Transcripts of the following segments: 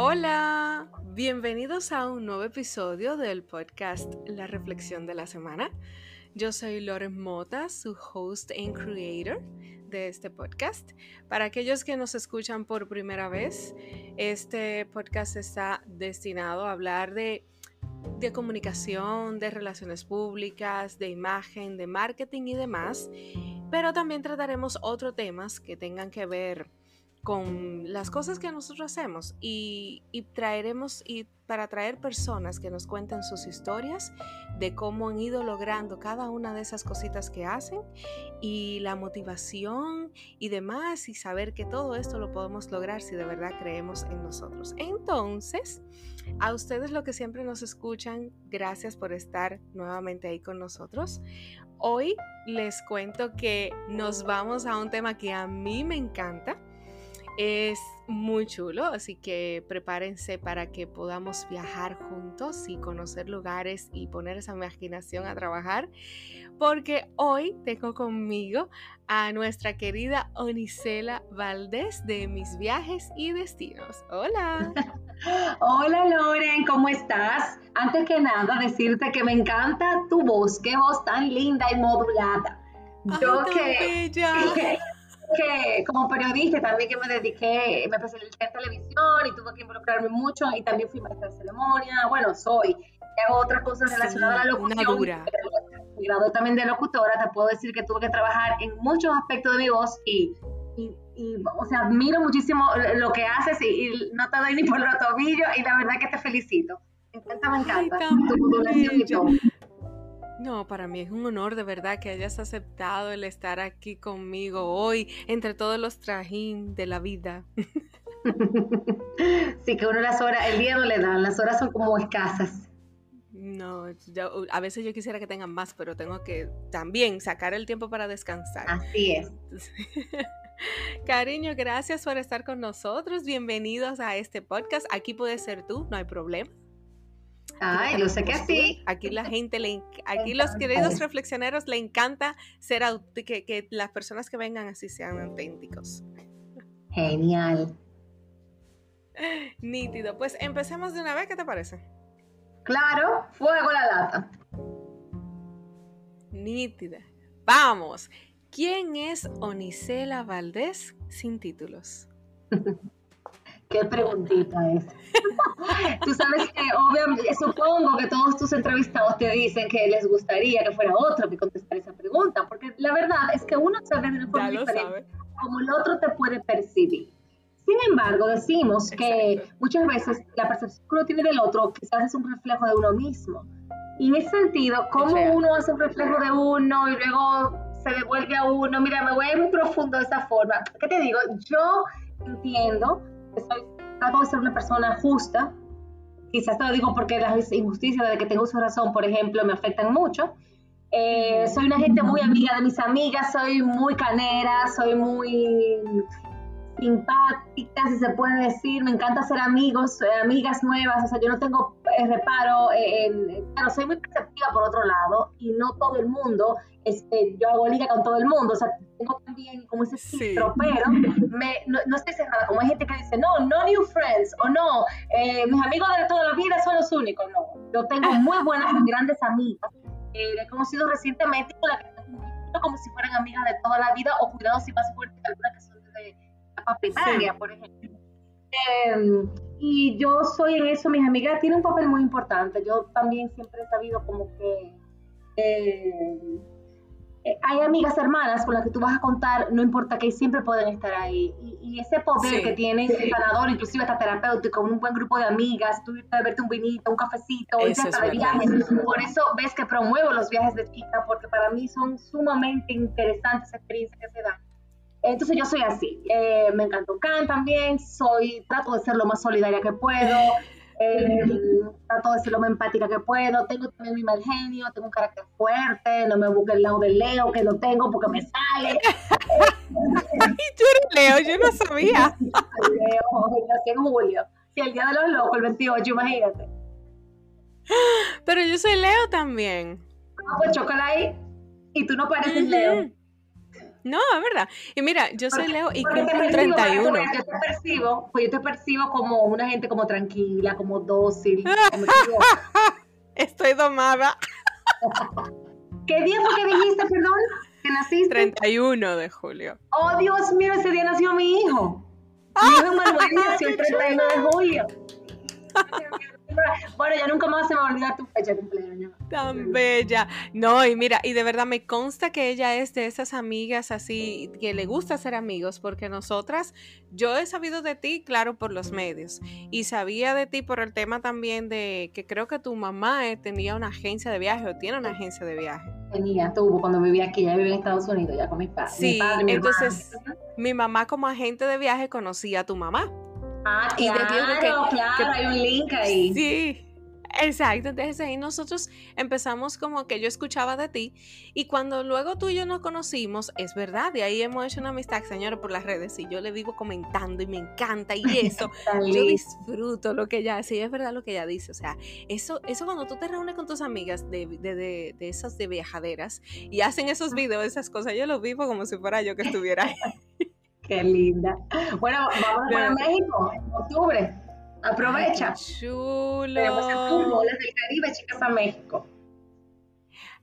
Hola, bienvenidos a un nuevo episodio del podcast La Reflexión de la Semana. Yo soy Loren Mota, su host and creator de este podcast. Para aquellos que nos escuchan por primera vez, este podcast está destinado a hablar de, de comunicación, de relaciones públicas, de imagen, de marketing y demás, pero también trataremos otros temas que tengan que ver con las cosas que nosotros hacemos y, traeremos y para traer personas que nos cuenten sus historias de cómo han ido logrando cada una de esas cositas que hacen y la motivación y demás y saber que todo esto lo podemos lograr si de verdad creemos en nosotros. Entonces, a ustedes lo que siempre nos escuchan, gracias por estar nuevamente ahí con nosotros. Hoy les cuento que nos vamos a un tema que a mí me encanta es muy chulo, así que prepárense para que podamos viajar juntos y conocer lugares y poner esa imaginación a trabajar, porque hoy tengo conmigo a nuestra querida Onicela Valdés de Mis Viajes y Destinos. Hola. Hola Loren, ¿cómo estás? Antes que nada, decirte que me encanta tu voz, qué voz tan linda y modulada. Yo que que como periodista también que me dediqué, me especialicé en televisión y tuve que involucrarme mucho y también fui maestra de ceremonia, bueno, soy, hago otras cosas relacionadas a la locución. Y gradué también de locutora, te puedo decir que tuve que trabajar en muchos aspectos de mi voz y, y, o sea, admiro muchísimo lo que haces y, no te doy ni por los tobillos y la verdad que te felicito. Me encanta, me encanta. tu no, para mí es un honor de verdad que hayas aceptado el estar aquí conmigo hoy entre todos los trajín de la vida. Sí, que uno las horas, el día no le dan, las horas son como escasas. No, a veces yo quisiera que tengan más, pero tengo que también sacar el tiempo para descansar. Así es. Cariño, gracias por estar con nosotros. Bienvenidos a este podcast. Aquí puedes ser tú, no hay problema. Ay, yo sé que sí. Aquí la gente, le, aquí los queridos reflexioneros le encanta ser que, que las personas que vengan así sean auténticos. Genial. Nítido. Pues empecemos de una vez, ¿qué te parece? Claro, fuego la lata. Nítida. Vamos. ¿Quién es Onicela Valdés sin títulos? Qué preguntita es. Tú sabes que obviamente, supongo que todos tus entrevistados te dicen que les gustaría que fuera otro que contestara esa pregunta, porque la verdad es que uno se ve de una forma diferente como el otro te puede percibir. Sin embargo, decimos que muchas veces la percepción que uno tiene del otro quizás es un reflejo de uno mismo. Y en ese sentido, ¿cómo uno hace un reflejo de uno y luego se devuelve a uno? Mira, me voy a ir muy profundo de esa forma. ¿Qué te digo? Yo entiendo soy, trato de ser una persona justa. Quizás te lo digo porque las injusticias de que tengo su razón, por ejemplo, me afectan mucho. Eh, soy una gente muy amiga de mis amigas, soy muy canera, soy muy simpática, si se puede decir, me encanta hacer amigos, eh, amigas nuevas, o sea, yo no tengo eh, reparo, en, claro, soy muy perceptiva por otro lado, y no todo el mundo, este, yo hago liga con todo el mundo, o sea, tengo también como ese filtro, pero me, no, estoy cerrada, como hay gente que dice, no, no new friends, o no, eh, mis amigos de toda la vida son los únicos, no, yo tengo muy buenas y grandes amigas, he conocido recientemente, con las que como si fueran amigas de toda la vida, o cuidados y más fuertes que algunas que primaria, por ejemplo. Em, y yo soy en eso, mis amigas tienen un papel muy importante. Yo también siempre he sabido como que eh, eh, hay amigas hermanas con las que tú vas a contar, no importa que siempre pueden estar ahí. Y, ese poder que tiene el sanador, inclusive hasta terapéutico, un buen grupo de amigas, tú a verte un vinito, un cafecito, hasta de viaje. Por eso ves que promuevo los viajes de chica, porque para mí son sumamente interesantes experiencias que se dan. Entonces yo soy así. Eh, me encanta can también, soy, trato de ser lo más solidaria que puedo, eh, trato de ser lo más empática que puedo, tengo también mi mal genio, tengo un carácter fuerte, no me busque el lado del Leo, que lo tengo porque me sale. y tú eres Leo, yo no sabía. Leo, nací en julio. Sí, el día de los locos, el 28, imagínate. Pero yo soy Leo también. Ah, pues chócala ahí. Y tú no pareces Leo. No, es verdad. Y mira, yo soy Leo y cumplo el 31. yo te percibo, pues yo te percibo como una gente como tranquila, como dócil. Estoy domada. ¿Qué día fue que dijiste, perdón? ¿Que naciste? 31 de julio. Oh, Dios mío, ese día nació mi hijo. Mi hijo Manuel nació el 31 de julio. Bueno, ya nunca más se me va a olvidar tu fecha de cumpleaños. Tan bella. No, y mira, y de verdad me consta que ella es de esas amigas así, que le gusta ser amigos, porque nosotras, yo he sabido de ti, claro, por los medios, y sabía de ti por el tema también de que creo que tu mamá eh, tenía una agencia de viaje o tiene una agencia de viaje. Tenía, tuvo cuando vivía aquí, ya vivía en Estados Unidos, ya con mis padres. Sí, entonces mi mamá como agente de viaje conocía a tu mamá. Ah, claro, claro, hay un link ahí. Sí, Exacto, entonces ahí nosotros empezamos como que yo escuchaba de ti y cuando luego tú y yo nos conocimos, es verdad, y ahí hemos hecho una amistad, señora, por las redes y yo le vivo comentando y me encanta y eso, yo disfruto lo que ella hace es verdad lo que ella dice, o sea, eso, eso cuando tú te reúnes con tus amigas de, de, de, de esas de viajaderas y hacen esos videos, esas cosas, yo lo vivo como si fuera yo que estuviera ahí. Qué linda. Bueno, vamos a México en octubre. Aprovecha. chulo. Tenemos bolas del Caribe, chicas, a México.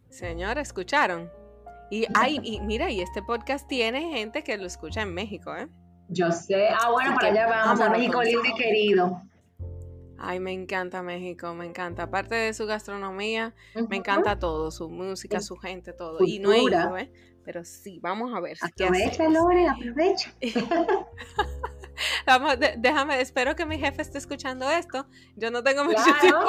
Señora, ¿escucharon? Y, ay, y mira, y este podcast tiene gente que lo escucha en México, ¿eh? Yo sé. Ah, bueno, para allá vamos, a México lindo y querido. Ay, me encanta México, me encanta. Aparte de su gastronomía, me encanta todo, su música, su gente, todo. Y no he ido, ¿eh? Pero sí, vamos a ver. Aprovecha, Lore, aprovecha. Vamos, déjame, espero que mi jefe esté escuchando esto. Yo no tengo mucho tiempo.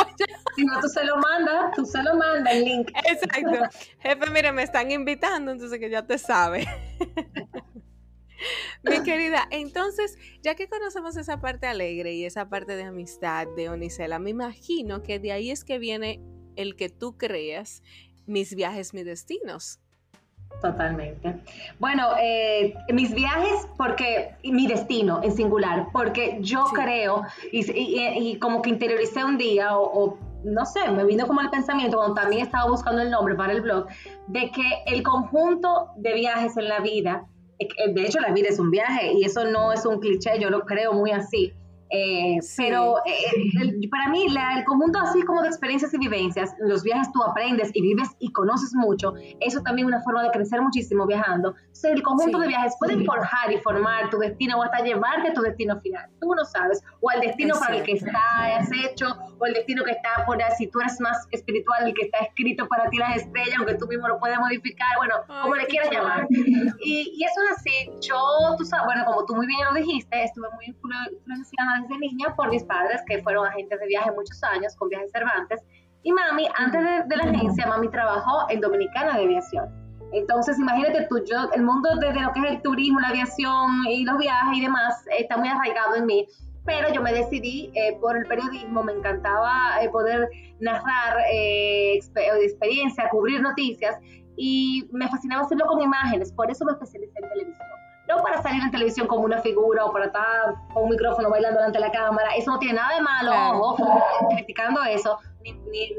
Si no, tú se lo mandas, tú se lo mandas el link. Exacto. Jefe, mire, me están invitando, entonces que ya te sabe. Mi querida, entonces, ya que conocemos esa parte alegre y esa parte de amistad de Onicela, me imagino que de ahí es que viene el que tú creas mis viajes, mis destinos. Totalmente. Bueno, eh, mis viajes, porque mi destino en singular, porque yo creo, y, como que interioricé un día, o, no sé, me vino como el pensamiento, cuando también estaba buscando el nombre para el blog, de que el conjunto de viajes en la vida, eh, de hecho la vida es un viaje, y eso no es un cliché, yo lo creo muy así eh, pero eh, para mí, el conjunto así como de experiencias y vivencias, los viajes tú aprendes y vives y conoces mucho, eso también es una forma de crecer muchísimo viajando. O el conjunto de viajes puede forjar y formar tu destino o hasta llevarte a tu destino final. Tú no sabes, o al destino para el que estás hecho, o el destino que está por si tú eres más espiritual, el que está escrito para ti las estrellas, aunque tú mismo lo puedes modificar, bueno, como le quieras llamar. Y, y, eso es así. Yo, tú sabes, bueno, como tú muy bien lo dijiste, estuve muy influenciada desde niña por mis padres, que fueron agentes de viaje muchos años con Viajes Cervantes. Y mami, antes de, la agencia, mami trabajó en Dominicana de Aviación. Entonces, imagínate tú, yo, el mundo de, lo que es el turismo, la aviación y los viajes y demás está muy arraigado en mí. Pero yo me decidí eh, por el periodismo, me encantaba eh, poder narrar eh, experiencia, cubrir noticias y me fascinaba hacerlo con imágenes, por eso me especialicé en televisión no para salir en televisión como una figura o para estar con un micrófono bailando delante de la cámara, eso no tiene nada de malo, ojo, criticando eso, ni, ni,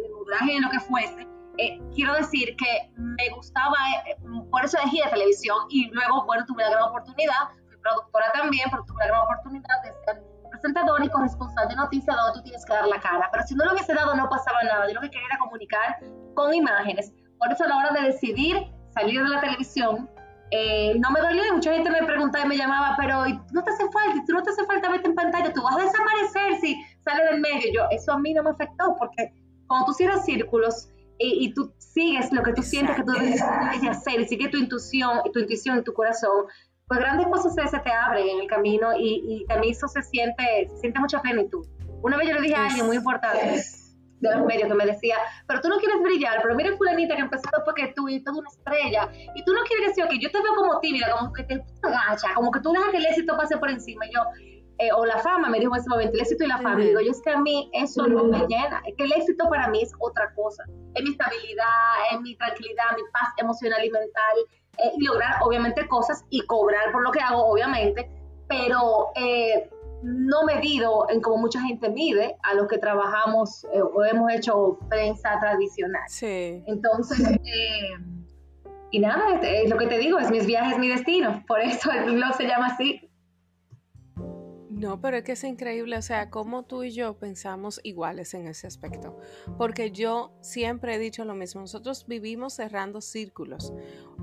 ni lo que fuese. Eh, quiero decir que me gustaba, eh, por eso elegí de televisión y luego, bueno, tuve la gran oportunidad, fui productora también, pero tuve la gran oportunidad de ser presentadora y corresponsal de noticias donde tú tienes que dar la cara. Pero si no lo hubiese dado, no pasaba nada. Yo lo que quería era comunicar con imágenes. Por eso a la hora de decidir salir de la televisión, eh, no me dolió y mucha gente me preguntaba y me llamaba, pero no te hace falta, tú no te hace falta verte en pantalla, tú vas a desaparecer si sale del medio. Yo, eso a mí no me afectó porque cuando tú cierras círculos y, tú sigues lo que tú sientes que tú debes hacer y sigue tu intuición y tu intuición y tu corazón, pues grandes cosas se, te abren en el camino y, y también eso se siente, se siente mucha plenitud. Una vez yo le dije a alguien muy importante, de los medios que me decía, pero tú no quieres brillar, pero mira fulanita que empezó porque tú y toda una estrella, y tú no quieres decir, ok, yo te veo como tímida, como que te agacha, como que tú dejas que el éxito pase por encima, y yo, eh, o la fama, me dijo en ese momento, el éxito y la fama, y digo, yo es que a mí eso no me llena, es que el éxito para mí es otra cosa, es mi estabilidad, es mi tranquilidad, mi paz emocional y mental, eh, y lograr obviamente cosas y cobrar por lo que hago, obviamente, pero... Eh, no medido en como mucha gente mide a los que trabajamos eh, o hemos hecho prensa tradicional. Sí. Entonces, eh, y nada, este, lo que te digo es mis viajes, mi destino. Por eso el blog se llama así. No, pero es que es increíble, o sea, cómo tú y yo pensamos iguales en ese aspecto. Porque yo siempre he dicho lo mismo, nosotros vivimos cerrando círculos.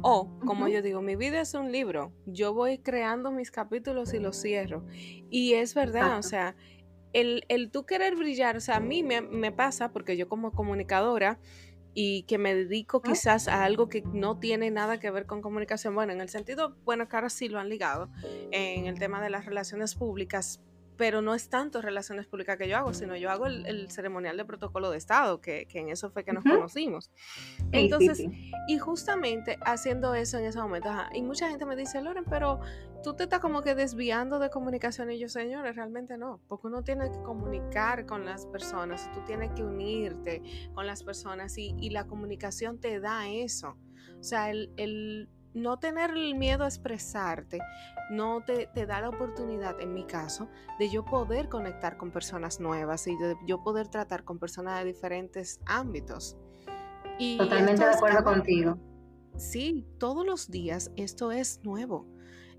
O, como yo digo, mi vida es un libro, yo voy creando mis capítulos y los cierro. Y es verdad, o sea, el, el, tú querer brillar, o sea, a mí me, me pasa, porque yo como comunicadora, y que me dedico quizás a algo que no tiene nada que ver con comunicación. Bueno, en el sentido, bueno, que ahora sí lo han ligado en el tema de las relaciones públicas, pero no es tanto relaciones públicas que yo hago, sino yo hago el, ceremonial de protocolo de Estado, que, en eso fue que nos conocimos. Entonces, y justamente haciendo eso en ese momento, y mucha gente me dice, Loren, pero tú te estás como que desviando de comunicación y yo, señores, realmente no, porque uno tiene que comunicar con las personas, tú tienes que unirte con las personas y, y la comunicación te da eso. O sea, el, el no tener el miedo a expresarte no te, da la oportunidad, en mi caso, de yo poder conectar con personas nuevas y de yo poder tratar con personas de diferentes ámbitos. Y Totalmente de acuerdo contigo. Sí, todos los días esto es nuevo.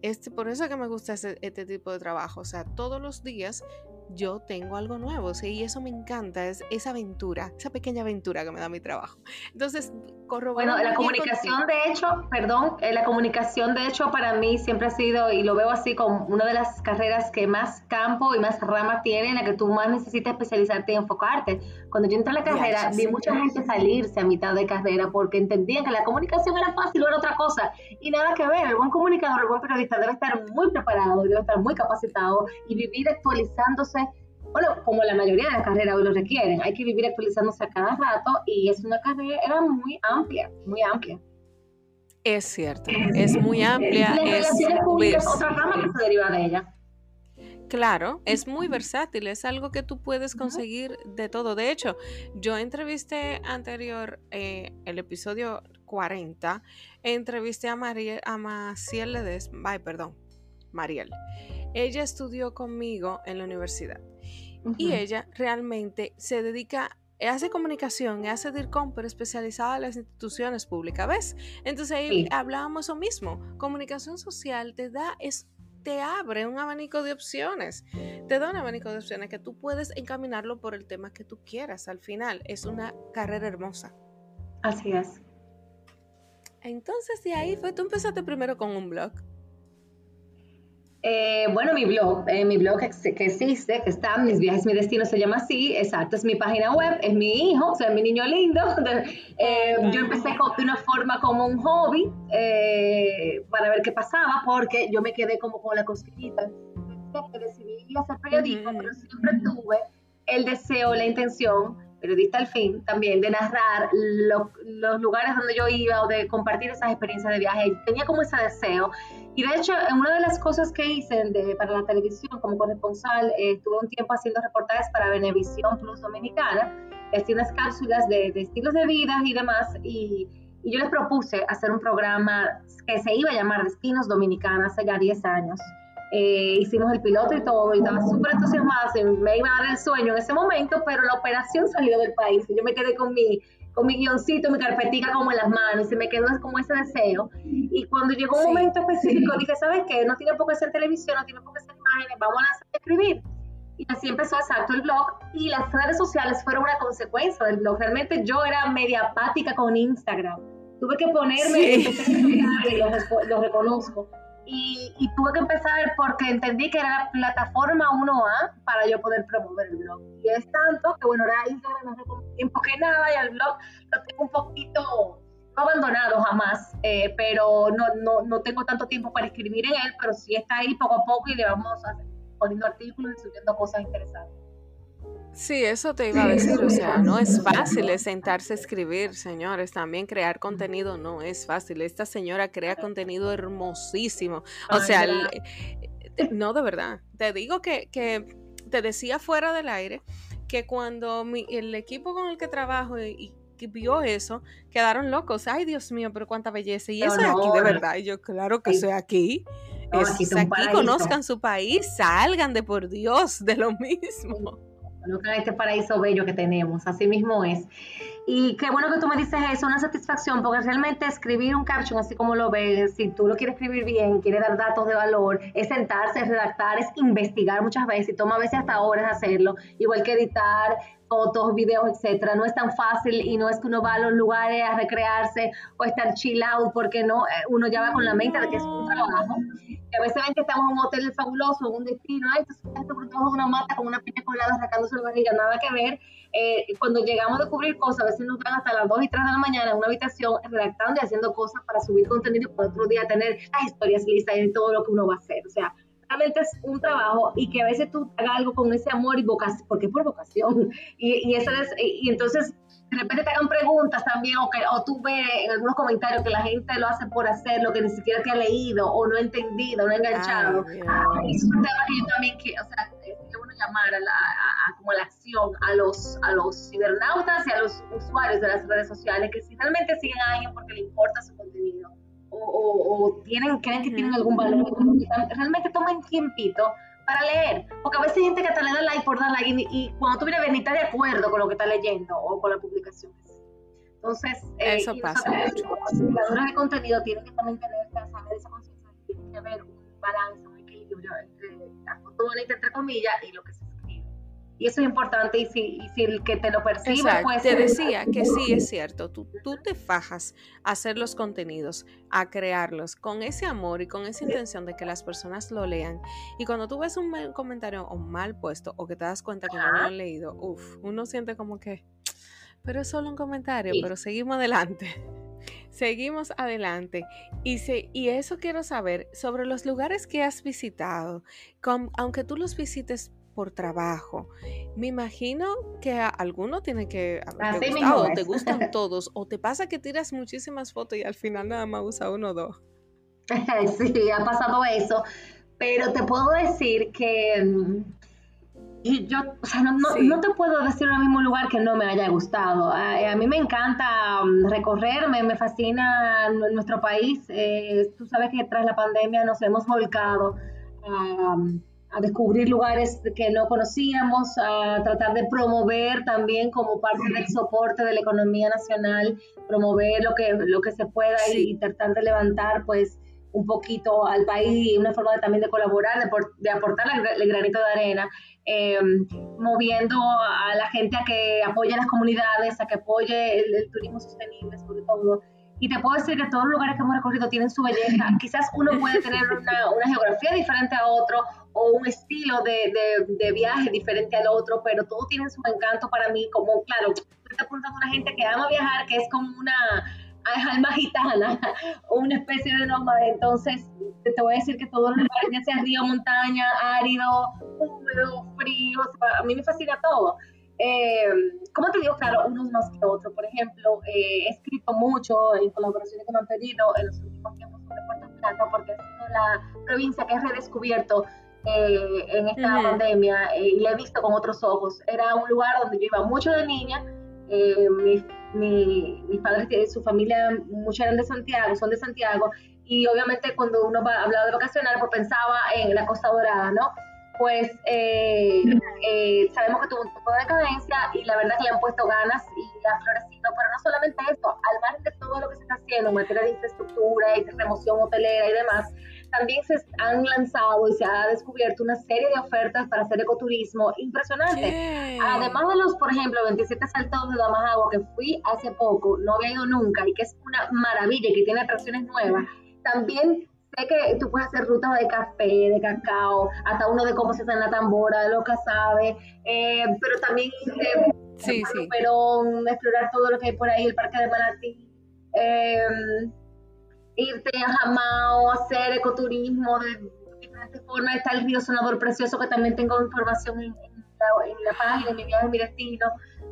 Este, por eso es que me gusta este tipo de trabajo. O sea, todos los días yo tengo algo nuevo, ¿sí? y eso me encanta, es esa aventura, esa pequeña aventura que me da mi trabajo. Entonces, Bueno, la comunicación, de hecho, perdón, eh, la comunicación, de hecho, para mí siempre ha sido, y lo veo así, como una de las carreras que más campo y más ramas tiene, en la que tú más necesitas especializarte y enfocarte. Cuando yo entré a la carrera, vi mucha gente salirse a mitad de carrera porque entendían que la comunicación era fácil o era otra cosa, y nada que ver, el buen comunicador, el buen periodista debe estar muy preparado, debe estar muy capacitado y vivir actualizándose bueno, como la mayoría de las carreras hoy lo requieren, hay que vivir actualizándose a cada rato y es una carrera muy amplia, muy amplia. Es cierto, es muy amplia. es otra rama que se deriva de ella. Claro, es muy versátil, es algo que tú puedes conseguir de todo. De hecho, yo entrevisté anterior, eh, el episodio 40, entrevisté a, María, a Maciel Ledes, ay, perdón, Mariel. Ella estudió conmigo en la universidad y ella realmente se dedica hace comunicación, hace DIRCOM, pero especializada en las instituciones públicas, ¿ves? Entonces ahí hablábamos lo mismo, comunicación social te da, es, te abre un abanico de opciones, te da un abanico de opciones que tú puedes encaminarlo por el tema que tú quieras, al final es una carrera hermosa. Así es. Entonces de ahí fue, tú empezaste primero con un blog. Eh, bueno, mi blog, eh, mi blog que, existe, que está, Mis Viajes, Mi Destino, se llama así, exacto, es mi página web, es mi hijo, o sea, mi niño lindo. Eh, yo empecé de una forma como un hobby para ver qué pasaba, porque yo me quedé como con la cosquillita, que decidí hacer periodismo, pero siempre tuve el deseo, la intención periodista al fin, también de narrar los lugares donde yo iba o de compartir esas experiencias de viaje. Tenía como ese deseo. Y de hecho, una de las cosas que hice para la televisión como corresponsal, eh, estuve un tiempo haciendo reportajes para Venevisión Plus Dominicana, hacía unas cápsulas de, estilos de vida y demás, y, y, yo les propuse hacer un programa que se iba a llamar Destinos Dominicanos hace ya 10 años. Eh, hicimos el piloto y todo, y estaba súper entusiasmada, me iba a dar el sueño en ese momento, pero la operación salió del país, y yo me quedé con mi, con mi guioncito, mi carpetica como en las manos, y se me quedó como ese deseo. Y cuando llegó un momento específico, dije, ¿sabes qué? No tiene por qué ser televisión, no tiene por qué ser imágenes, vamos a escribir. Y así empezó exacto el blog, y las redes sociales fueron una consecuencia del blog. Realmente yo era media apática con Instagram. Tuve que ponerme, y lo reconozco y, tuve que empezar porque entendí que era la plataforma 1A para yo poder promover el blog. Y es tanto que, bueno, ahora Instagram hace tiempo que nada y el blog lo tengo un poquito no abandonado jamás, eh, pero no, no, no tengo tanto tiempo para escribir en él, pero sí está ahí poco a poco y le vamos poniendo artículos y subiendo cosas interesantes. Sí, eso te iba a decir, o sea, no es fácil sentarse a escribir, señores, también crear contenido no es fácil. Esta señora crea contenido hermosísimo, o sea, eh, no de verdad, te digo que, que, te decía fuera del aire que cuando mi, el equipo con el que trabajo y, vio eso, quedaron locos, ay Dios mío, pero cuánta belleza, y eso es aquí de verdad, y yo claro que soy aquí. es aquí, conozcan su país, salgan de por Dios de lo mismo. En este paraíso bello que tenemos, así mismo es. Y qué bueno que tú me dices eso, una satisfacción, porque realmente escribir un caption así como lo ves, si tú lo quieres escribir bien, quieres dar datos de valor, es sentarse, es redactar, es investigar muchas veces, y toma a veces hasta horas hacerlo, igual que editar, fotos, videos, etcétera. No es tan fácil y no es que uno va a los lugares a recrearse o estar chill out, porque no, eh, uno ya va con la mente de que es un trabajo. Que a veces ven que estamos en un hotel fabuloso, en un destino, esto es por una mata con una piña colada sacándose la barriga, nada que ver. Eh, cuando llegamos a descubrir cosas, a veces nos dan hasta las 2 y 3 de la mañana en una habitación redactando y haciendo cosas para subir contenido y para otro día tener las historias listas y todo lo que uno va a hacer. O sea, realmente es un trabajo y que a veces tú hagas algo con ese amor y vocación, porque es por vocación. Y, y, eso es, y, entonces de repente te hagan preguntas también o, que, o tú ves en algunos comentarios que la gente lo hace por hacer lo que ni siquiera te ha leído o no ha entendido, no ha enganchado. Ah, es un tema que yo también quiero, o sea, que uno llamar a la, a, como la acción a los, a los cibernautas y a los usuarios de las redes sociales que si realmente siguen a alguien porque le importa su contenido o, tienen, creen que tienen algún valor, realmente tomen tiempito para leer, porque a veces hay gente que te le da like por dar like y, cuando tú vienes a ver ni está de acuerdo con lo que está leyendo o con la publicación. Entonces, eh, eso pasa mucho. Los creadores de contenido tienen que también tener esa conciencia, tienen que haber un balance, un equilibrio entre la entre comillas, y lo que se y eso es importante y si, si el que te lo percibe, pues... Te decía que sí es cierto, tú, tú te fajas a hacer los contenidos, a crearlos con ese amor y con esa intención de que las personas lo lean. Y cuando tú ves un comentario o mal puesto o que te das cuenta que no lo han leído, uff, uno siente como que, pero es solo un comentario, pero seguimos adelante. Seguimos adelante. Y, se, y eso quiero saber sobre los lugares que has visitado. aunque tú los visites por trabajo. Me imagino que a alguno tiene que te o te gustan todos, o te pasa que tiras muchísimas fotos y al final nada más usa uno o dos. Sí, ha pasado eso, pero te puedo decir que mm, yo, o sea, no, te puedo decir en el mismo lugar que no me haya gustado. A, mí me encanta mm, recorrer, me, fascina nuestro país. Eh, tú sabes que tras la pandemia nos hemos volcado a a descubrir lugares que no conocíamos, a tratar de promover también como parte del soporte de la economía nacional, promover lo que, lo que se pueda y, tratar de levantar pues un poquito al país, una forma también de colaborar, de, aportar el, granito de arena, em, moviendo a la gente a que apoye las comunidades, a que apoye el turismo sostenible sobre todo. Y te puedo decir que todos los lugares que hemos recorrido tienen su belleza. Quizás uno puede tener una, una geografía diferente a otro o un estilo de, de, de, viaje diferente al otro, pero todo tiene su encanto para mí, como, claro, te apuntando a una gente que ama viajar, que es como una alma gitana o una especie de nómada. Entonces, te voy a decir que todos los lugares, ya sea río, montaña, árido, húmedo, frío, a mí me fascina todo. Eh, como te digo, claro, unos más que otros. Por ejemplo, eh, he escrito mucho en colaboraciones que me han pedido en los últimos tiempos sobre Puerto Plata, porque ha sido la provincia que he redescubierto eh, en esta pandemia y la he visto con otros ojos. Era un lugar donde yo iba mucho de niña. mis, mis padres, su familia, muchos eran de Santiago, son de Santiago, y obviamente cuando uno va, hablaba de vacacionar, pues pensaba en la Costa Dorada, ¿no? pues eh, eh, sabemos que tuvo un poco de decadencia y la verdad que le han puesto ganas y ha florecido, pero no solamente eso, al margen de todo lo que se está haciendo en materia de infraestructura y de remoción hotelera y demás, también se han lanzado y se ha descubierto una serie de ofertas para hacer ecoturismo impresionante. Además de los, por ejemplo, 27 saltos de Agua que fui hace poco, no había ido nunca y que es una maravilla y que tiene atracciones nuevas, también que tú puedes hacer rutas de café, de cacao, hasta uno de cómo se hace en la tambora, de lo que sabe, eh, pero también irte sí, sí. explorar todo lo que hay por ahí, el parque de Manatí, eh, irte a Jamao, hacer ecoturismo de diferentes formas, está el río Sonador Precioso, que también tengo información en, la, en la página, en mi viaje, en mi destino,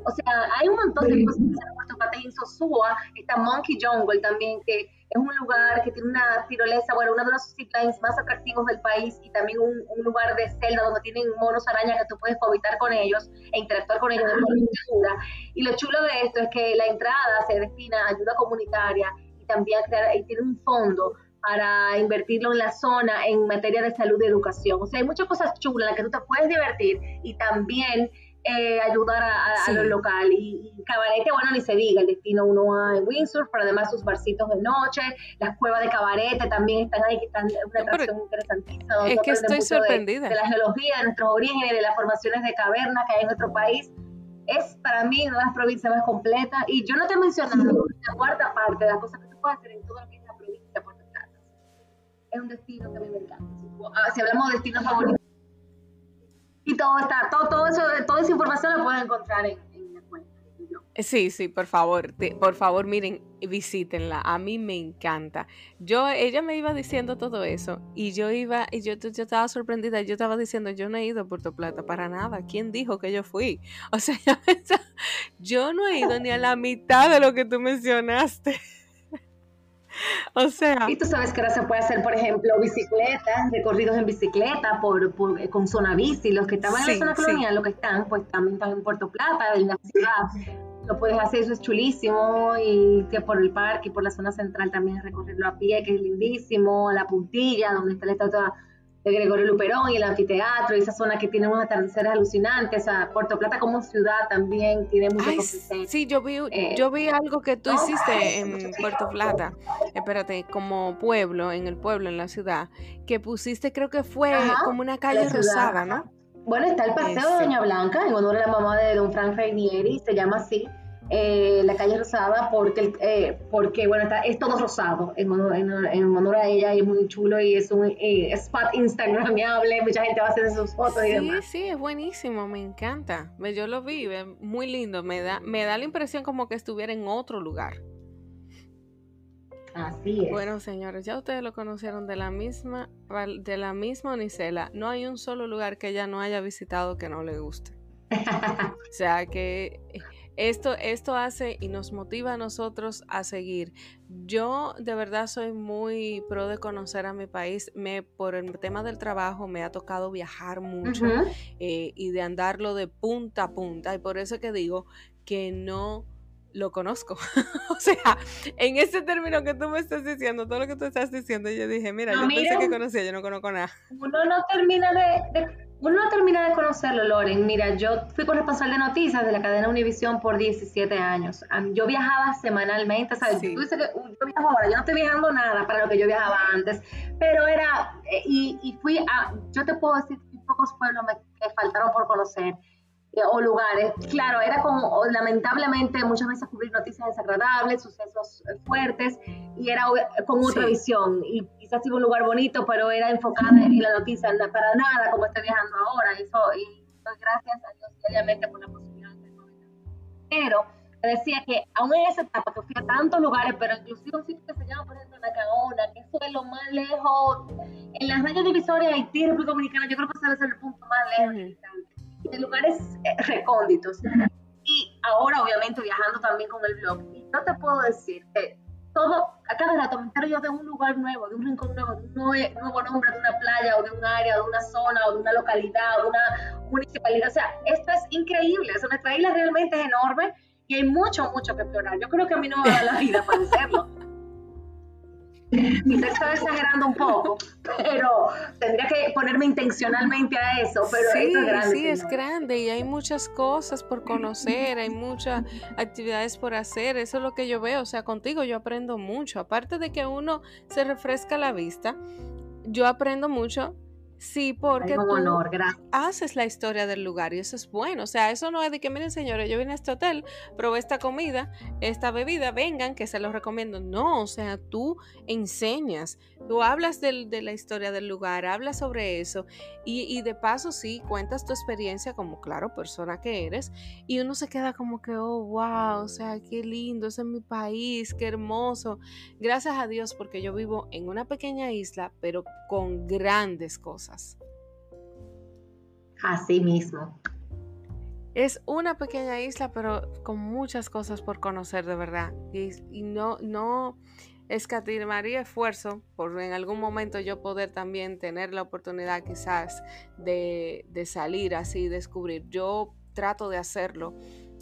o sea, hay un montón de cosas que se han puesto en Sosúa, está Monkey Jungle también, que es un lugar que tiene una tirolesa, bueno, uno de los ziplines más atractivos del país y también un, lugar de celda donde tienen monos arañas que tú puedes habitar con ellos e interactuar con ellos de forma segura. Y lo chulo de esto es que la entrada se destina a ayuda comunitaria y también crear, y tiene un fondo para invertirlo en la zona en materia de salud y educación. O sea, hay muchas cosas chulas en las que tú te puedes divertir y también eh, ayudar a, lo local. Y, Cabarete, bueno, ni se diga, el destino uno a en Windsor, pero además sus barcitos de noche, las cuevas de Cabarete también están ahí, que están una atracción interesantísima. Es que estoy sorprendida. De, la geología, de nuestros orígenes, de las formaciones de caverna que hay en nuestro país. Es para mí una de las provincias más completas. Y yo no te he mencionado la cuarta parte de las cosas que hacer en es la provincia de Puerto Plata. Es un destino que a mí me encanta. Si hablamos de destinos favoritos y todo está, todo, todo eso, toda esa información la pueden encontrar en, cuenta. Sí, sí, por favor, por favor, miren, visítenla. A mí me encanta. Yo, ella me iba diciendo todo eso y yo iba, y yo, yo estaba sorprendida. Yo estaba diciendo, yo no he ido a Puerto Plata para nada. ¿Quién dijo que yo fui? O sea, yo no he ido ni a la mitad de lo que tú mencionaste. O sea. Y tú sabes que ahora se puede hacer, por ejemplo, bicicletas, recorridos en bicicleta por, por con zona bici. Los que estaban en la zona colonial, los que están, pues también están en Puerto Plata, en la ciudad. Lo puedes hacer, eso es chulísimo. Y que por el parque y por la zona central también recorrerlo a pie, que es lindísimo. La puntilla, donde está la estatua de Gregorio Luperón y el anfiteatro, y esa zona que tiene unos atardeceres alucinantes, o sea, Puerto Plata como ciudad también tiene mucho Ay, Sí, yo vi, eh, yo vi algo que tú hiciste en Puerto Plata, espérate, como pueblo, en el pueblo, en la ciudad, que pusiste, creo que fue como una calle rosada, ¿no? Bueno, está el Paseo de Doña Blanca, en honor a la mamá de don Frank Reinieri, se llama así, eh, la calle rosada porque, eh, porque bueno, está, es todo rosado en honor, en, honor, a ella y es muy chulo y es un eh, spot instagramable, mucha gente va a hacer sus fotos sí, y demás. Sí, es buenísimo, me encanta. Yo lo vi, muy lindo, me da, me da la impresión como que estuviera en otro lugar. Así es. Bueno, señores, ya ustedes lo conocieron de la misma, de la misma Onicela. No hay un solo lugar que ella no haya visitado que no le guste. o sea que esto, esto hace y nos motiva a nosotros a seguir. Yo de verdad soy muy pro de conocer a mi país. Me, por el tema del trabajo me ha tocado viajar mucho eh, y de andarlo de punta a punta. Y por eso que digo que no lo conozco. o sea, en ese término que tú me estás diciendo, todo lo que tú estás diciendo, yo dije, mira, yo pensé que conocía, yo no conozco nada. Uno no termina de uno no termina de conocerlo, Loren. Mira, yo fui corresponsal de noticias de la cadena Univisión por 17 años. Yo viajaba semanalmente, ¿sabes? Tú dices que yo viajo ahora, yo no estoy viajando nada para lo que yo viajaba antes, pero era, eh, y, fui a, yo te puedo decir pocos pueblos me, me faltaron por conocer o lugares. Claro, era como, lamentablemente, muchas veces cubrir noticias desagradables, sucesos eh, fuertes, y era con otra visión. Y quizás iba un lugar bonito, pero era enfocada en la noticia, para nada como estoy viajando ahora. Y, y doy gracias a Dios diariamente por la posibilidad de Pero te decía que aún en esa etapa que fui a tantos lugares, pero inclusive un sitio que se llama, por ejemplo, Nacaona, que eso es lo más lejos, en las rayas divisorias de Haití, República Dominicana, yo creo que ese debe ser el punto más lejos de lugares eh, recónditos. Y ahora, obviamente, viajando también con el blog, no te puedo decir que todo, a cada rato me entero yo de un lugar nuevo, de un rincón nuevo, de un nuevo, nombre de una playa o de un área, de una zona o de una localidad o de una municipalidad. O sea, esto es increíble. O nuestra isla realmente es enorme y hay mucho, mucho que explorar. Yo creo que a mí no me va a dar la vida para hacerlo. Quizás estoy exagerando un poco, pero tendría que ponerme intencionalmente a eso. Pero sí, es grande. Sí, es grande y hay muchas cosas por conocer, hay muchas actividades por hacer. Eso es lo que yo veo. O sea, contigo yo aprendo mucho. Aparte de que uno se refresca la vista, yo aprendo mucho Sí, porque tú haces la historia del lugar y eso es bueno. O sea, eso no es de que, miren señores, yo vine a este hotel, probé esta comida, esta bebida, vengan, que se los recomiendo. No, o sea, tú enseñas, tú hablas de la historia del lugar, hablas sobre eso y, y, de paso sí, cuentas tu experiencia como, claro, persona que eres y uno se queda como que, oh, wow, o sea, qué lindo, ese es mi país, qué hermoso. Gracias a Dios porque yo vivo en una pequeña isla, pero con grandes cosas. Así mismo. Es una pequeña isla, pero con muchas cosas por conocer de verdad. Y, no, no escatimaría esfuerzo por en algún momento yo poder también tener la oportunidad quizás de, salir así, descubrir. Yo trato de hacerlo.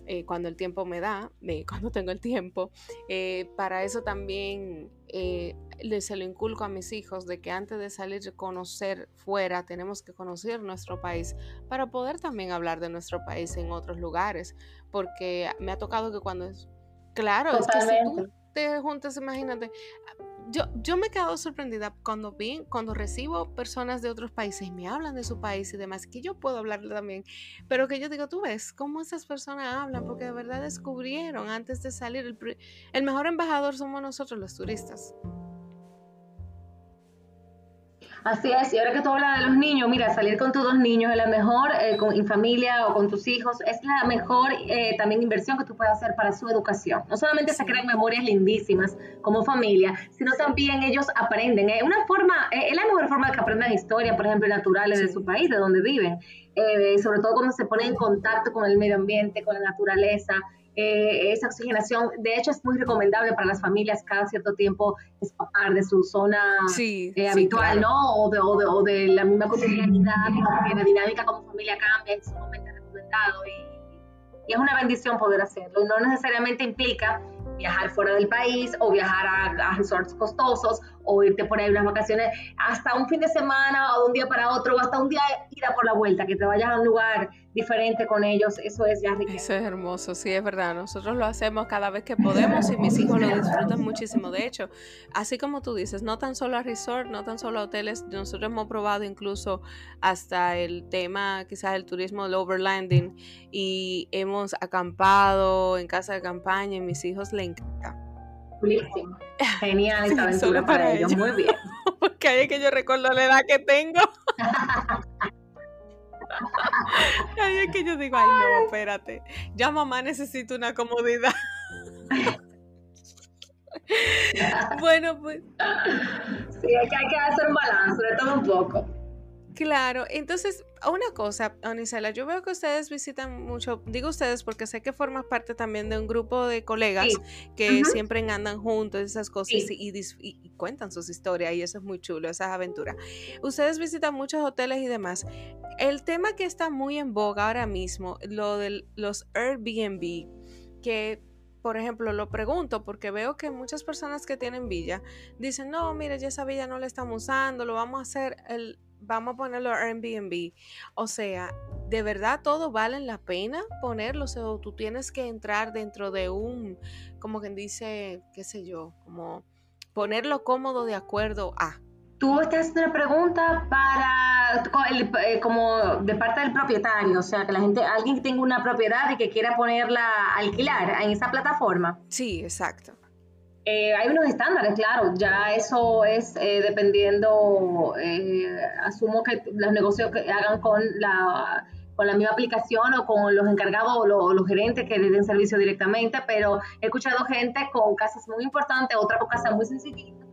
Eh, cuando el tiempo me da, cuando tengo el tiempo. Eh, para eso también eh, se lo inculco a mis hijos de que antes de salir a conocer fuera tenemos que conocer nuestro país para poder también hablar de nuestro país en otros lugares, porque me ha tocado que cuando es claro, es que si tú te juntas, imagínate, yo, yo me he quedado sorprendida cuando vi, cuando recibo personas de otros países y me hablan de su país y demás, que yo puedo hablarle también, pero que yo digo, tú ves cómo esas personas hablan, porque de verdad descubrieron antes de salir, el, el mejor embajador somos nosotros los turistas. Así es, y ahora que tú hablas de los niños, mira, salir con tus dos niños es la mejor, eh, con, en familia o con tus hijos, es la mejor eh, también inversión que tú puedes hacer para su educación. No solamente se crean memorias lindísimas como familia, sino también ellos aprenden. Es una forma, es la mejor forma de que aprendan historia, por ejemplo, naturales de su país, de donde viven. Eh, sobre todo cuando se ponen en contacto con el medio ambiente, con la naturaleza. Eh, esa oxigenación. De hecho, es muy recomendable para las familias cada cierto tiempo escapar de su zona eh, habitual, ¿no? O de, o, de, o de, la misma cotidianidad, porque la dinámica como familia cambia, es sumamente recomendado y, y es una bendición poder hacerlo. No necesariamente implica viajar fuera del país o viajar a, a, resorts costosos o irte por ahí unas vacaciones hasta un fin de semana o de un día para otro o hasta un día ir a por la vuelta, que te vayas a un lugar diferente con ellos, eso es ya riqueza. Eso es hermoso, sí, es verdad. Nosotros lo hacemos cada vez que podemos y mis hijos lo disfrutan muchísimo. De hecho, así como tú dices, no tan solo a resort, no tan solo a hoteles, nosotros hemos probado incluso hasta el tema quizás el turismo del overlanding y hemos acampado en casa de campaña y mis hijos le encanta. Genial esa aventura para, ellos. Muy bien. Porque ahí es que yo recuerdo la edad que tengo. Ahí es que yo digo, ay no, espérate. Ya mamá necesita una comodidad. bueno, pues. Sí, hay que, hay que hacer un balance de todo un poco. Claro, entonces, una cosa, Onisela, yo veo que ustedes visitan mucho, digo ustedes porque sé que formas parte también de un grupo de colegas que siempre andan juntos, esas cosas y, cuentan sus historias y eso es muy chulo, esas aventuras. Ustedes visitan muchos hoteles y demás. El tema que está muy en boga ahora mismo, lo de los Airbnb, que por ejemplo, lo pregunto porque veo que muchas personas que tienen villa dicen, no, mire, ya esa villa no la estamos usando, lo vamos a hacer el, vamos a ponerlo Airbnb. O sea, ¿de verdad todo vale la pena ponerlo? O sea, tú tienes que entrar dentro de un, como quien dice, qué sé yo, como ponerlo cómodo de acuerdo a. Tú estás haciendo una pregunta para, eh, como de parte del propietario, o sea, que la gente, alguien que tenga una propiedad y que quiera ponerla a alquilar en esa plataforma. Sí, exacto. Eh, hay unos estándares, claro, ya eso es eh, dependiendo, eh, asumo que los negocios que hagan con la, con la misma aplicación o con los encargados o los, gerentes que le den servicio directamente, pero he escuchado gente con casas muy importantes, otra con casas muy sencillitas,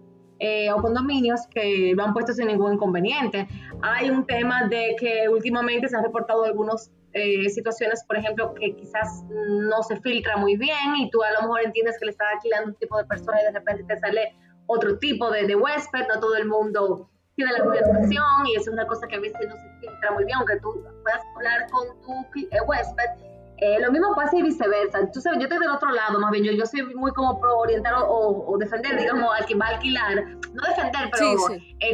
o condominios que lo han puesto sin ningún inconveniente. Hay un tema de que últimamente se han reportado algunos eh, situaciones, por ejemplo, que quizás no se filtra muy bien y tú a lo mejor entiendes que le estás alquilando un tipo de persona y de repente te sale otro tipo de, de huésped, no todo el mundo tiene la misma educación y eso es una cosa que a veces no se filtra muy bien, aunque tú puedas hablar con tu eh, huésped. Eh, lo mismo pasa y viceversa. Tú sabes, yo estoy del otro lado, más bien, yo, yo soy muy como pro orientar o, defender, digamos, al que va a alquilar. No defender, pero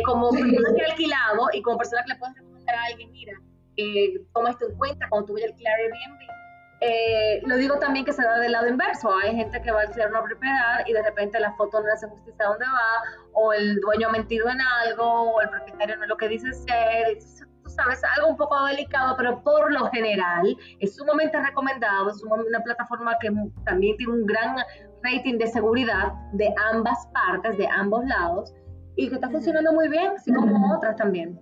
como persona que ha alquilado y como persona que le puedes recomendar a alguien, mira, eh, toma esto en cuenta cuando tú vayas a alquilar Airbnb. Eh, lo digo también que se da del lado inverso. Hay gente que va a alquilar una propiedad y de repente la foto no hace justicia a dónde va, o el dueño ha mentido en algo, o el propietario no es lo que dice ser. Tú sabes, algo un poco delicado, pero por lo general es sumamente recomendado. Es una plataforma que también tiene un gran rating de seguridad de ambas partes, de ambos lados, y que está funcionando muy bien, así como otras también.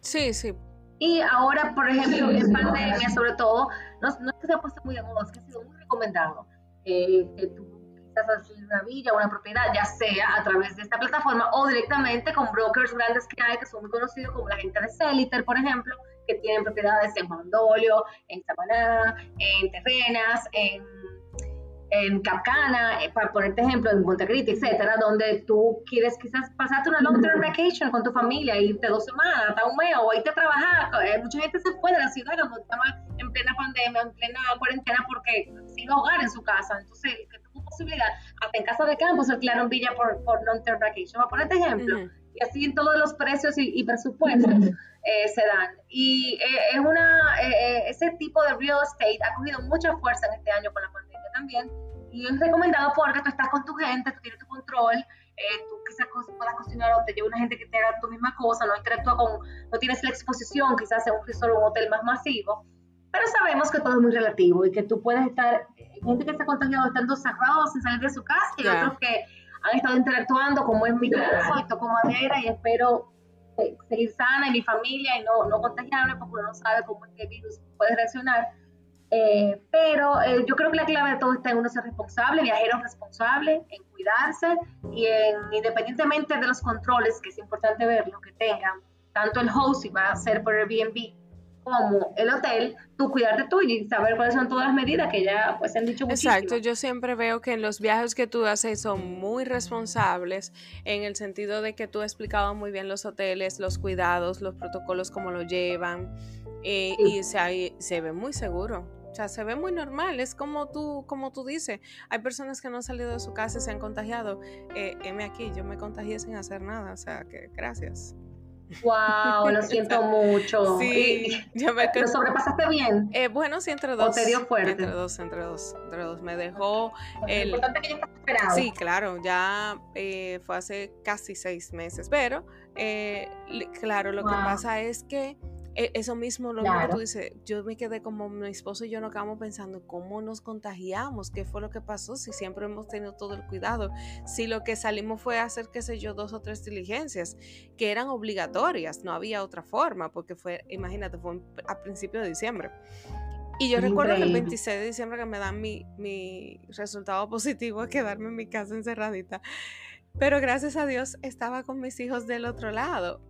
Sí, sí, y ahora, por ejemplo, en pandemia, sobre todo, no, no es que se ha puesto muy de moda, es que ha sido muy recomendado eh, que tú quizás haces una villa, una propiedad, ya sea a través de esta plataforma o directamente con brokers grandes que hay, que son muy conocidos, como la gente de Celiter, por ejemplo, que tienen propiedades en Mandolio, en Samaná, en Terrenas, en en Capcana, eh, para ponerte ejemplo, en Montecristi, etcétera, donde tú quieres quizás pasarte una long term vacation con tu familia, irte dos semanas, hasta un mes, o irte a trabajar. Eh, mucha gente se fue de la ciudad cuando estaba en plena pandemia, en plena cuarentena, porque sin hogar en su casa. Entonces, que tú posibilidad, hasta en casa de campo se alquilaron villas por, por long-term vacation. Voy a poner este ejemplo. Y así en todos los precios y, presupuestos eh, se dan. Y eh, es una, eh, ese tipo de real estate ha cogido mucha fuerza en este año con la pandemia también. Y es recomendado porque tú estás con tu gente, tú tienes tu control, tú quizás puedas cocinar o te lleva una gente que te haga tu misma cosa, no interactúa con, no tienes la exposición quizás en un resort o un hotel más masivo. Pero sabemos que todo es muy relativo y que tú puedes estar, gente que se ha contagiado estando cerrados sin salir de su casa y otros que han estado interactuando, como es mi caso, y toco madera y espero eh, seguir sana y mi familia y no, no contagiarme porque uno no sabe cómo este virus puede reaccionar. Eh, pero eh, yo creo que la clave de todo está en uno ser responsable, viajeros responsables, en cuidarse y en, independientemente de los controles, que es importante ver lo que tengan, tanto el host si va a ser por Airbnb como el hotel, tú cuidarte tú y saber cuáles son todas las medidas que ya pues han dicho muchísimo. Exacto, yo siempre veo que los viajes que tú haces son muy responsables en el sentido de que tú has explicado muy bien los hoteles, los cuidados, los protocolos, cómo lo llevan eh, y se, se ve muy seguro. O sea, se ve muy normal, es como tú, como tú dices. Hay personas que no han salido de su casa y se han contagiado. Eh, M aquí, yo me contagié sin hacer nada, o sea, que gracias. Wow, lo siento mucho. Sí, me ¿Lo sobrepasaste bien? Eh, bueno, sí, entre dos. ¿O te dio fuerte? Entre dos, entre dos, entre dos. Me dejó. el... Lo importante que ya estás esperado. Sí, claro, ya eh, fue hace casi seis meses. Pero, eh, claro, lo que pasa es que eso mismo lo que tú dices, yo me quedé como mi esposo y yo nos quedamos pensando cómo nos contagiamos, qué fue lo que pasó, si siempre hemos tenido todo el cuidado, si lo que salimos fue hacer, qué sé yo, dos o tres diligencias que eran obligatorias, no había otra forma, porque fue, imagínate, fue a principios de diciembre. Y yo recuerdo el 26 de diciembre que me dan mi, mi resultado positivo, quedarme en mi casa encerradita. Pero gracias a Dios estaba con mis hijos del otro lado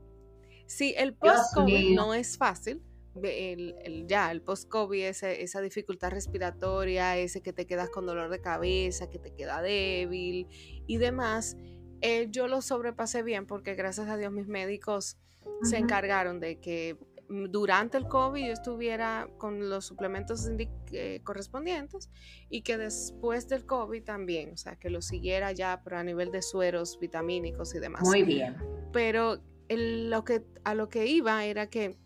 Sí, el post-COVID no es fácil. El, ya, el post-COVID, esa dificultad respiratoria, ese que te quedas con dolor de cabeza, que te queda débil y demás, eh, yo lo sobrepasé bien porque gracias a Dios mis médicos se encargaron de que mm, durante el COVID yo estuviera con los suplementos eh, correspondientes y que después del COVID también, o sea, que lo siguiera ya pero a nivel de sueros vitamínicos y demás. Muy bien. Pero lo que, a lo que iba era que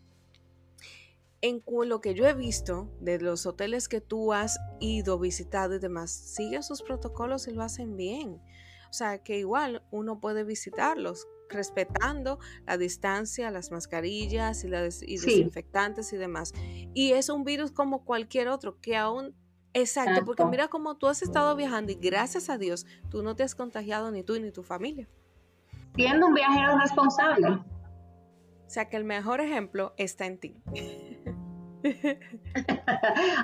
en lo que yo he visto de los hoteles que tú has ido, visitado y demás, siguen sus protocolos y lo hacen bien. O sea, que igual uno puede visitarlos respetando la distancia, las mascarillas y, las, desinfectantes y demás. Y es un virus como cualquier otro que aún... Exacto, Exacto, porque mira cómo tú has estado viajando y gracias a Dios tú no te has contagiado ni tú ni tu familia siendo un viajero responsable. O sea que el mejor ejemplo está en ti.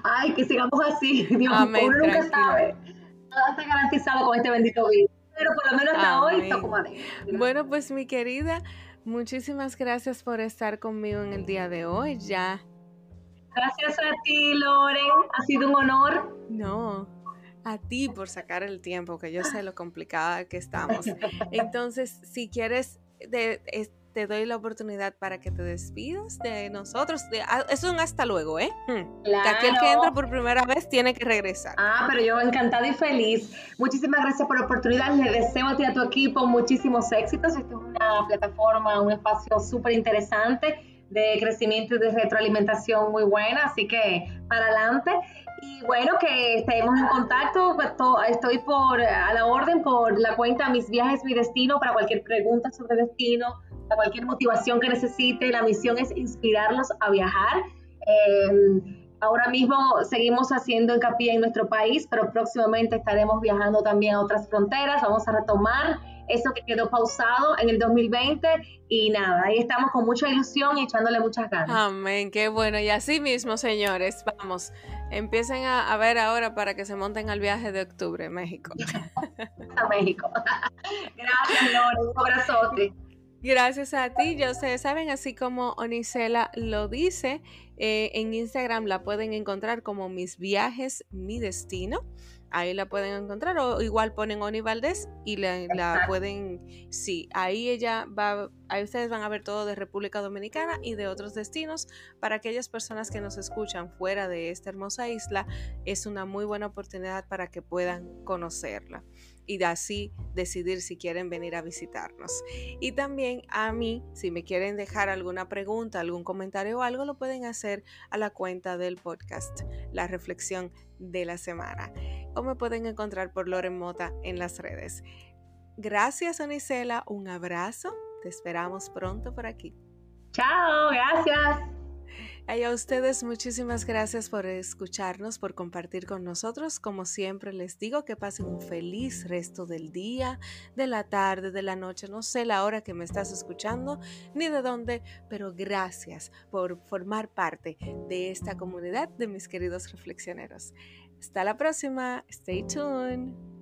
Ay, que sigamos así. Dios, Amén, uno nunca sabe. Nada está garantizado con este bendito virus. Pero por lo menos hasta hoy toco madera. Bueno, pues mi querida, muchísimas gracias por estar conmigo en el día de hoy. Ya. Gracias a ti, Loren. Ha sido un honor. No, a ti por sacar el tiempo, que yo sé lo complicada que estamos. Entonces, si quieres, te doy la oportunidad para que te despidas de nosotros. Ah, es un hasta luego, ¿eh? Hmm. Que aquel que entra por primera vez tiene que regresar. Ah, pero yo encantada y feliz. Muchísimas gracias por la oportunidad. Le deseo a ti y a tu equipo muchísimos éxitos. Esto es una plataforma, un espacio súper interesante de crecimiento y de retroalimentación muy buena, así que para adelante. Y bueno, que estemos en contacto. Pues, estoy por a la orden por la cuenta Mis Viajes, Mi Destino para cualquier pregunta sobre destino, para cualquier motivación que necesite. La misión es inspirarlos a viajar. Em, ahora mismo seguimos haciendo hincapié en nuestro país, pero próximamente estaremos viajando también a otras fronteras. Vamos a retomar eso que quedó pausado en el 2020 y nada, ahí estamos con mucha ilusión y echándole muchas ganas. Amén, qué bueno. Y así mismo, señores, vamos, empiecen a, ver ahora para que se monten al viaje de octubre, México. a México. Gracias, Lore, un abrazote. Gracias a ti, ya ustedes saben, así como Onisela lo dice, eh, en Instagram la pueden encontrar como mis viajes, mi destino. Ahí la pueden encontrar o igual ponen Oni Valdés y la, pueden, sí, ahí ella va, ahí ustedes van a ver todo de República Dominicana y de otros destinos. Para aquellas personas que nos escuchan fuera de esta hermosa isla, es una muy buena oportunidad para que puedan conocerla y así decidir si quieren venir a visitarnos. Y también a mí, si me quieren dejar alguna pregunta, algún comentario o algo, lo pueden hacer a la cuenta del podcast, la reflexión de la semana. O me pueden encontrar por Loren Mota en las redes. Gracias, Onicela. Un abrazo. Te esperamos pronto por aquí. Chao, gracias. A ustedes muchísimas gracias por escucharnos, por compartir con nosotros. Como siempre les digo que pasen un feliz resto del día, de la tarde, de la noche. No sé la hora que me estás escuchando ni de dónde, pero gracias por formar parte de esta comunidad de mis queridos reflexioneros. Hasta la próxima. Stay tuned.